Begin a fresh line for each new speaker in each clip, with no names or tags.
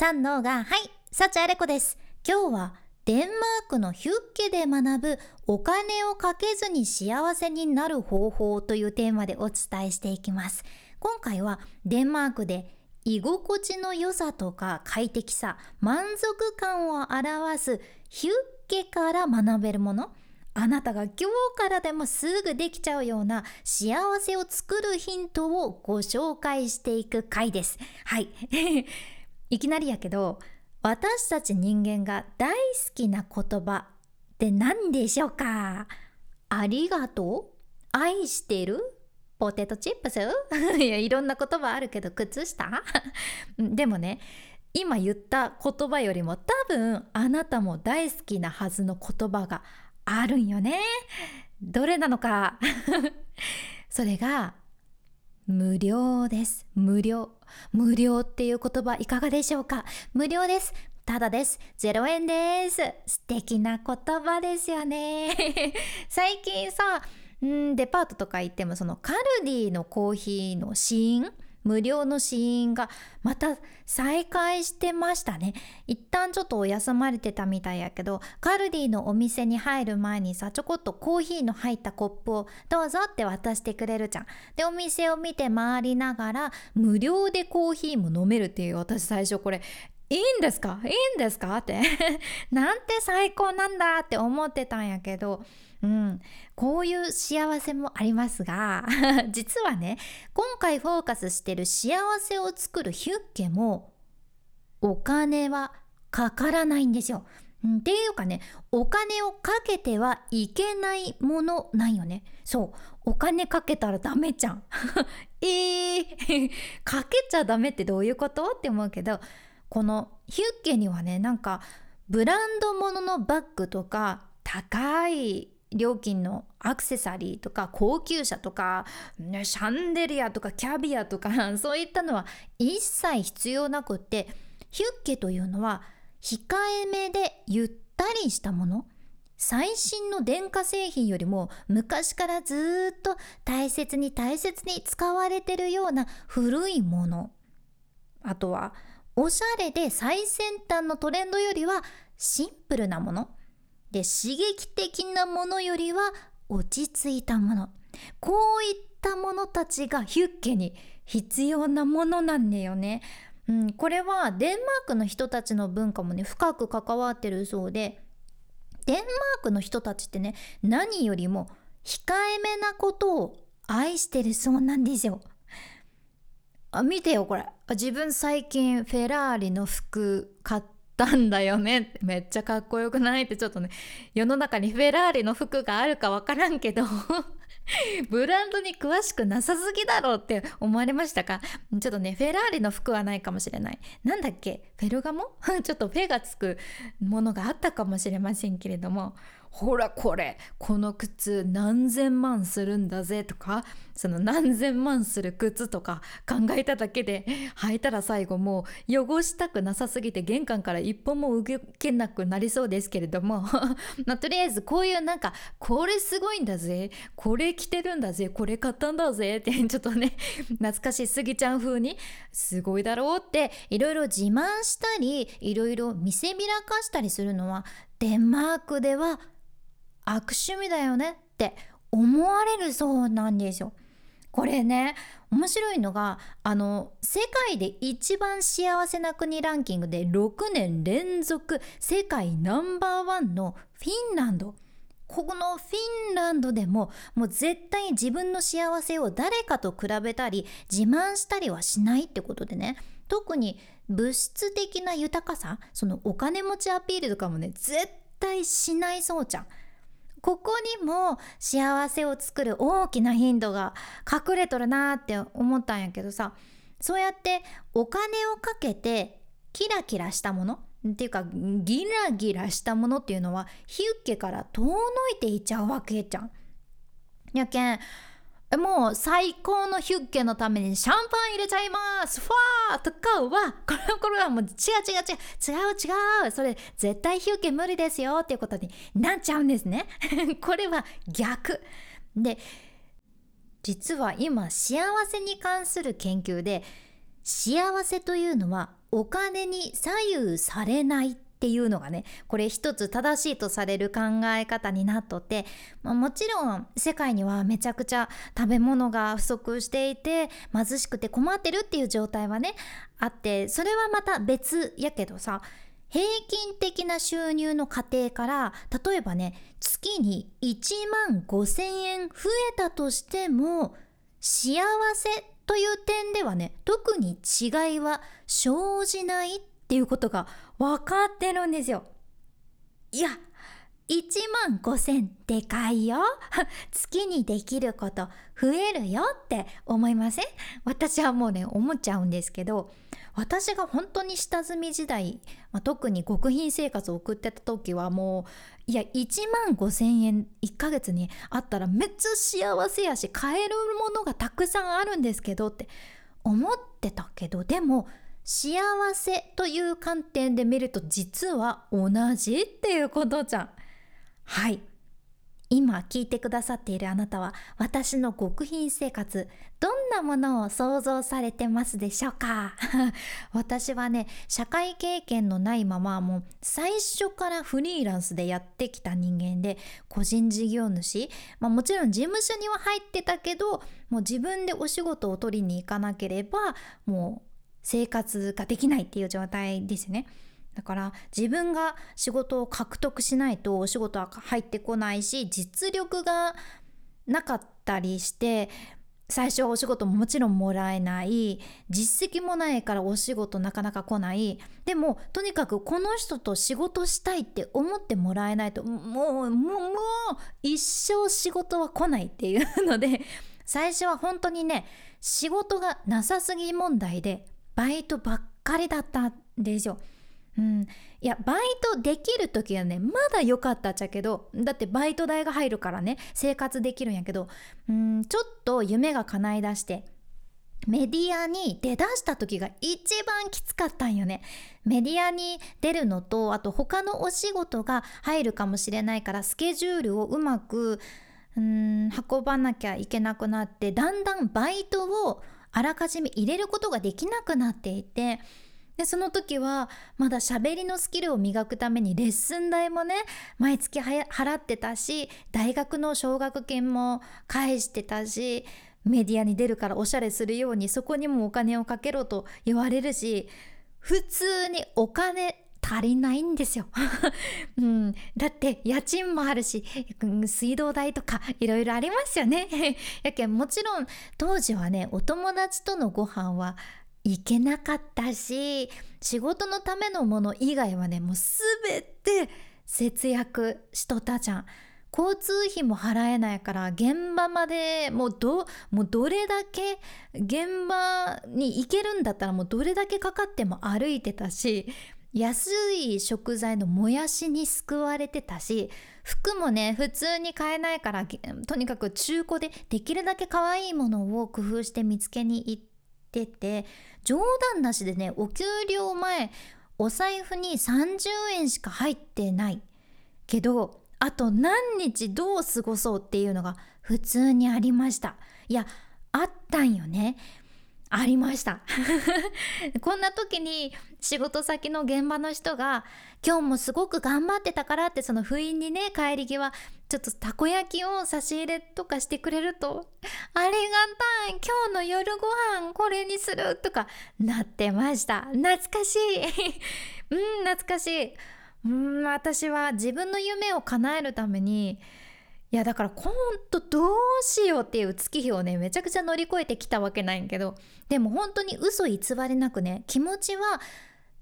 三のが、はい、幸あれ子です。今日はデンマークのヒュッケで学ぶお金をかけずに幸せになる方法というテーマでお伝えしていきます。今回はデンマークで居心地の良さとか快適さ、満足感を表すヒュッケから学べるものあなたが今日からでもすぐできちゃうような幸せを作るヒントをご紹介していく回です。はい。いきなりやけど、私たち人間が大好きな言葉って何でしょうか？ありがとう？愛してる？ポテトチップス？いや、いろんな言葉あるけど、靴下？でもね、今言った言葉よりも多分あなたも大好きなはずの言葉があるんよね。どれなのか？それが無料です。無料。無料っていう言葉いかがでしょうか？無料です。ただです。0円です。素敵な言葉ですよね。最近さ、んデパートとか行ってもそのカルディのコーヒーの試飲無料の試飲がまた再開してましたね。一旦ちょっとお休まれてたみたいやけどカルディのお店に入る前にさちょこっとコーヒーの入ったコップをどうぞって渡してくれるじゃん。でお店を見て回りながら無料でコーヒーも飲めるっていう私最初これいいんですか？いいんですか？って。なんて最高なんだって思ってたんやけどうん、こういう幸せもありますが 実はね今回フォーカスしてる幸せを作るヒュッケもお金はかからないんですよ。っていうかねお金をかけてはいけないものなんよね。そう。お金かけたらダメじゃん。えー、かけちゃダメってどういうこと？って思うけどこのヒュッケにはねなんかブランド物のバッグとか高い料金のアクセサリーとか高級車とか、シャンデリアとかキャビアとか そういったのは一切必要なくってヒュッケというのは控えめでゆったりしたもの最新の電化製品よりも昔からずっと大切に大切に使われてるような古いもの。あとはおしゃれで最先端のトレンドよりはシンプルなもの。で刺激的なものよりは落ち着いたものこういったものたちがヒュッケに必要なものなんだよね。うん、これはデンマークの人たちの文化もね深く関わってるそうでデンマークの人たちってね何よりも控えめなことを愛してるそうなんですよ。あ見てよこれ自分最近フェラーリの服買ってたんだよねめっちゃかっこよくないってちょっとね世の中にフェラーリの服があるかわからんけど ブランドに詳しくなさすぎだろうって思われましたか？ちょっとねフェラーリの服はないかもしれない。なんだっけ？フェルガモ？ちょっとフェがつくものがあったかもしれませんけれども。ほらこれこの靴何千万するんだぜとかその何千万する靴とか考えただけで履いたら最後もう汚したくなさすぎて玄関から一歩も動けなくなりそうですけれども まあ、とりあえずこういうなんかこれすごいんだぜこれ着てるんだぜこれ買ったんだぜってちょっとね懐かしいスギちゃん風にすごいだろうっていろいろ自慢したりいろいろ見せびらかしたりするのはデンマークでは悪趣味だよねって思われるそうなんですよ。これね面白いのがあの世界で一番幸せな国ランキングで6年連続世界ナンバーワンのフィンランドここのフィンランドでももう絶対に自分の幸せを誰かと比べたり自慢したりはしないってことでね特に物質的な豊かさそのお金持ちアピールとかもね絶対しないそうちゃん。ここにも幸せを作る大きなヒントが隠れとるなって思ったんやけどさそうやってお金をかけてキラキラしたものっていうかギラギラしたものっていうのはヒュッケから遠のいていっちゃうわけじゃん。やけんもう最高のヒュッケのためにシャンパン入れちゃいます。ファーとかはこれこれはもう違う違う違う。違う違う。それ絶対ヒュッケ無理ですよっていうことになっちゃうんですね。これは逆。で実は今幸せに関する研究で幸せというのはお金に左右されないっていうのがねこれ一つ正しいとされる考え方になっとって、まあ、もちろん世界にはめちゃくちゃ食べ物が不足していて貧しくて困ってるっていう状態はねあってそれはまた別やけどさ平均的な収入の家庭から例えばね月に1万5,000円増えたとしても幸せという点ではね特に違いは生じないっていうことが分かってるんですよ。いや1万5,000でかいよ 月にできること増えるよって思いません？私はもうね思っちゃうんですけど私が本当に下積み時代、まあ、特に極貧生活を送ってた時はもういや1万5,000円1ヶ月にあったらめっちゃ幸せやし買えるものがたくさんあるんですけどって思ってたけどでも幸せという観点で見ると実は同じっていうことじゃん。はい今聞いてくださっているあなたは私の極貧生活どんなものを想像されてますでしょうか？私はね社会経験のないままもう最初からフリーランスでやってきた人間で個人事業主、まあ、もちろん事務所には入ってたけどもう自分でお仕事を取りに行かなければもう生活ができないっていう状態ですね。だから自分が仕事を獲得しないとお仕事は入ってこないし実力がなかったりして最初はお仕事ももちろんもらえない実績もないからお仕事なかなか来ないでもとにかくこの人と仕事したいって思ってもらえないともうもうもう一生仕事は来ないっていうので最初は本当にね仕事がなさすぎ問題でバイトばっかりだったんですよ。うん、いやバイトできる時はねまだ良かったっちゃけどだってバイト代が入るからね生活できるんやけどうんちょっと夢が叶いだしてメディアに出だした時が一番きつかったんよね。メディアに出るのとあと他のお仕事が入るかもしれないからスケジュールをうまくうん運ばなきゃいけなくなってだんだんバイトをあらかじめ入れることができなくなっていてでその時はまだ喋りのスキルを磨くためにレッスン代もね毎月払ってたし大学の奨学金も返してたしメディアに出るからおしゃれするようにそこにもお金をかけろと言われるし普通にお金足りないんですよ、うん、だって家賃もあるし水道代とかいろいろありますよね。やけんもちろん当時はねお友達とのご飯は行けなかったし仕事のためのもの以外はねもう全て節約しとったじゃん。交通費も払えないから現場までもうどもうどれだけ現場に行けるんだったらもうどれだけかかっても歩いてたし安い食材のもやしに救われてたし服もね普通に買えないからとにかく中古でできるだけ可愛いものを工夫して見つけに行ってて冗談なしでねお給料前お財布に30円しか入ってないけどあと何日どう過ごそうっていうのが普通にありました。いやあったんよね。ありました。こんな時に仕事先の現場の人が今日もすごく頑張ってたからってその不意にね帰り際ちょっとたこ焼きを差し入れとかしてくれるとありがたい今日の夜ご飯これにするとかなってました。懐かしい。うん懐かしい。うん私は自分の夢を叶えるためにいやだからほんとどうしようっていう月日をねめちゃくちゃ乗り越えてきたわけないんけどでも本当に嘘偽りなくね気持ちは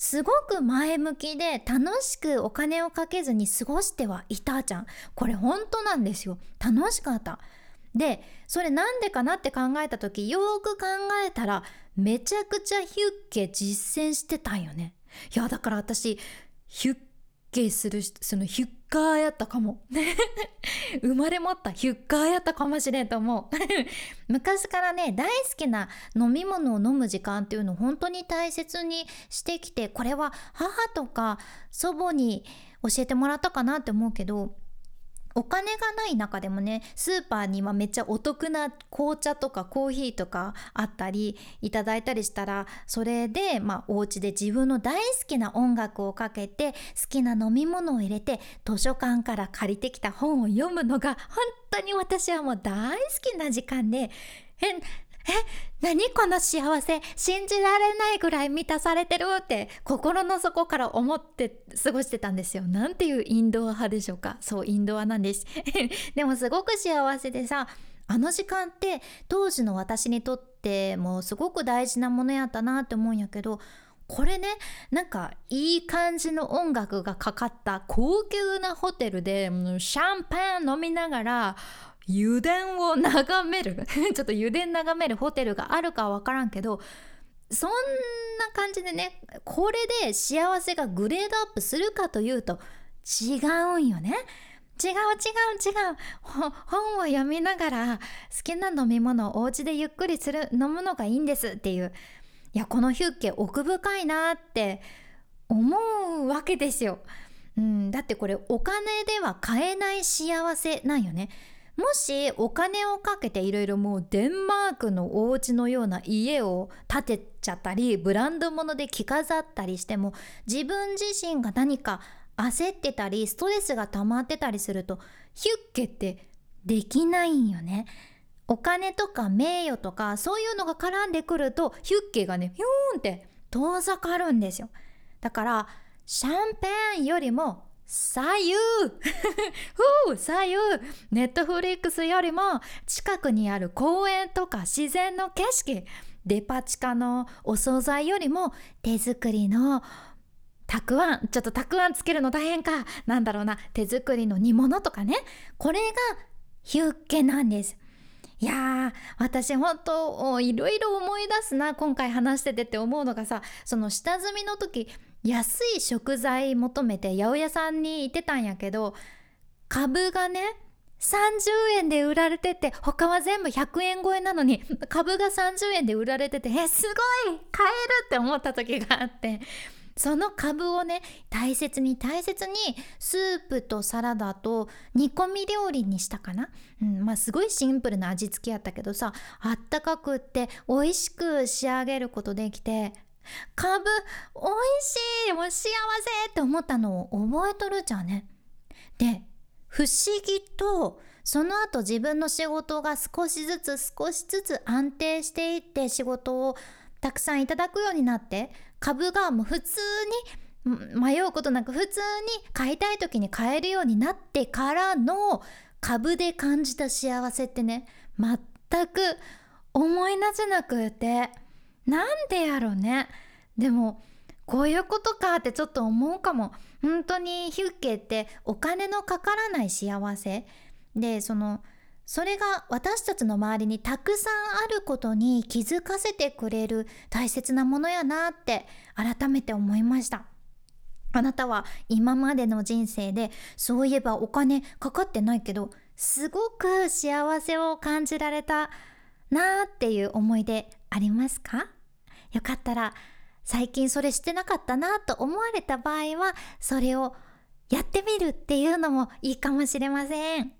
すごく前向きで楽しくお金をかけずに過ごしてはいたじゃん。これ本当なんですよ。楽しかった。でそれなんでかなって考えた時よく考えたらめちゃくちゃヒュッケ実践してたんよね。いやだから私ヒュッケするそのヒュッカーやったかも。生まれ持ったヒュッカーやったかもしれんと思う。昔からね大好きな飲み物を飲む時間っていうのを本当に大切にしてきてこれは母とか祖母に教えてもらったかなって思うけどお金がない中でもねスーパーにはめっちゃお得な紅茶とかコーヒーとかあったりいただいたりしたらそれでまあお家で自分の大好きな音楽をかけて好きな飲み物を入れて図書館から借りてきた本を読むのが本当に私はもう大好きな時間でええ何この幸せ？信じられないぐらい満たされてるって心の底から思って過ごしてたんですよ。なんていうインドア派でしょうか？そうインドアなんです。でもすごく幸せでさあの時間って当時の私にとってもすごく大事なものやったなって思うんやけどこれねなんかいい感じの音楽がかかった高級なホテルでシャンパン飲みながら油田を眺める ちょっと油田眺めるホテルがあるかわからんけどそんな感じでねこれで幸せがグレードアップするかというと違うんよね。違う違う違う本を読みながら好きな飲み物をお家でゆっくりする飲むのがいいんですっていういやこのヒュッケ奥深いなって思うわけですよ。うん、だってこれお金では買えない幸せなんよね。もしお金をかけていろいろもうデンマークのお家のような家を建てちゃったりブランド物で着飾ったりしても自分自身が何か焦ってたりストレスが溜まってたりするとヒュッケってできないんよね。お金とか名誉とかそういうのが絡んでくるとヒュッケがねヒューンって遠ざかるんですよ。だからシャンペーンよりも左右 ふう左右ネットフリックスよりも近くにある公園とか自然の景色。デパ地下のお惣菜よりも手作りのたくあん。ちょっとたくあんつけるの大変か。なんだろうな。手作りの煮物とかね。これがヒュッケなんです。いやー私本当いろいろ思い出すな今回話しててって思うのがさその下積みの時安い食材求めて八百屋さんに行ってたんやけど株がね30円で売られてて他は全部100円超えなのに株が30円で売られててえすごい買えるって思った時があって。その株をね大切に大切にスープとサラダと煮込み料理にしたかな、うん、まあすごいシンプルな味付けやったけどさあったかくって美味しく仕上げることできてカブ美味しいもう幸せって思ったのを覚えとるじゃんね。で不思議とその後自分の仕事が少しずつ少しずつ安定していって仕事をたくさんいただくようになって株がもう普通に迷うことなく普通に買いたい時に買えるようになってからの株で感じた幸せってね全く思い出せなくてなんでやろね。でもこういうことかってちょっと思うかも。本当にヒュッケってお金のかからない幸せ。でそのそれが私たちの周りにたくさんあることに気づかせてくれる大切なものやなって改めて思いましたあなたは今までの人生でそういえばお金かかってないけどすごく幸せを感じられたなーっていう思い出ありますか？よかったら最近それしてなかったなと思われた場合はそれをやってみるっていうのもいいかもしれません。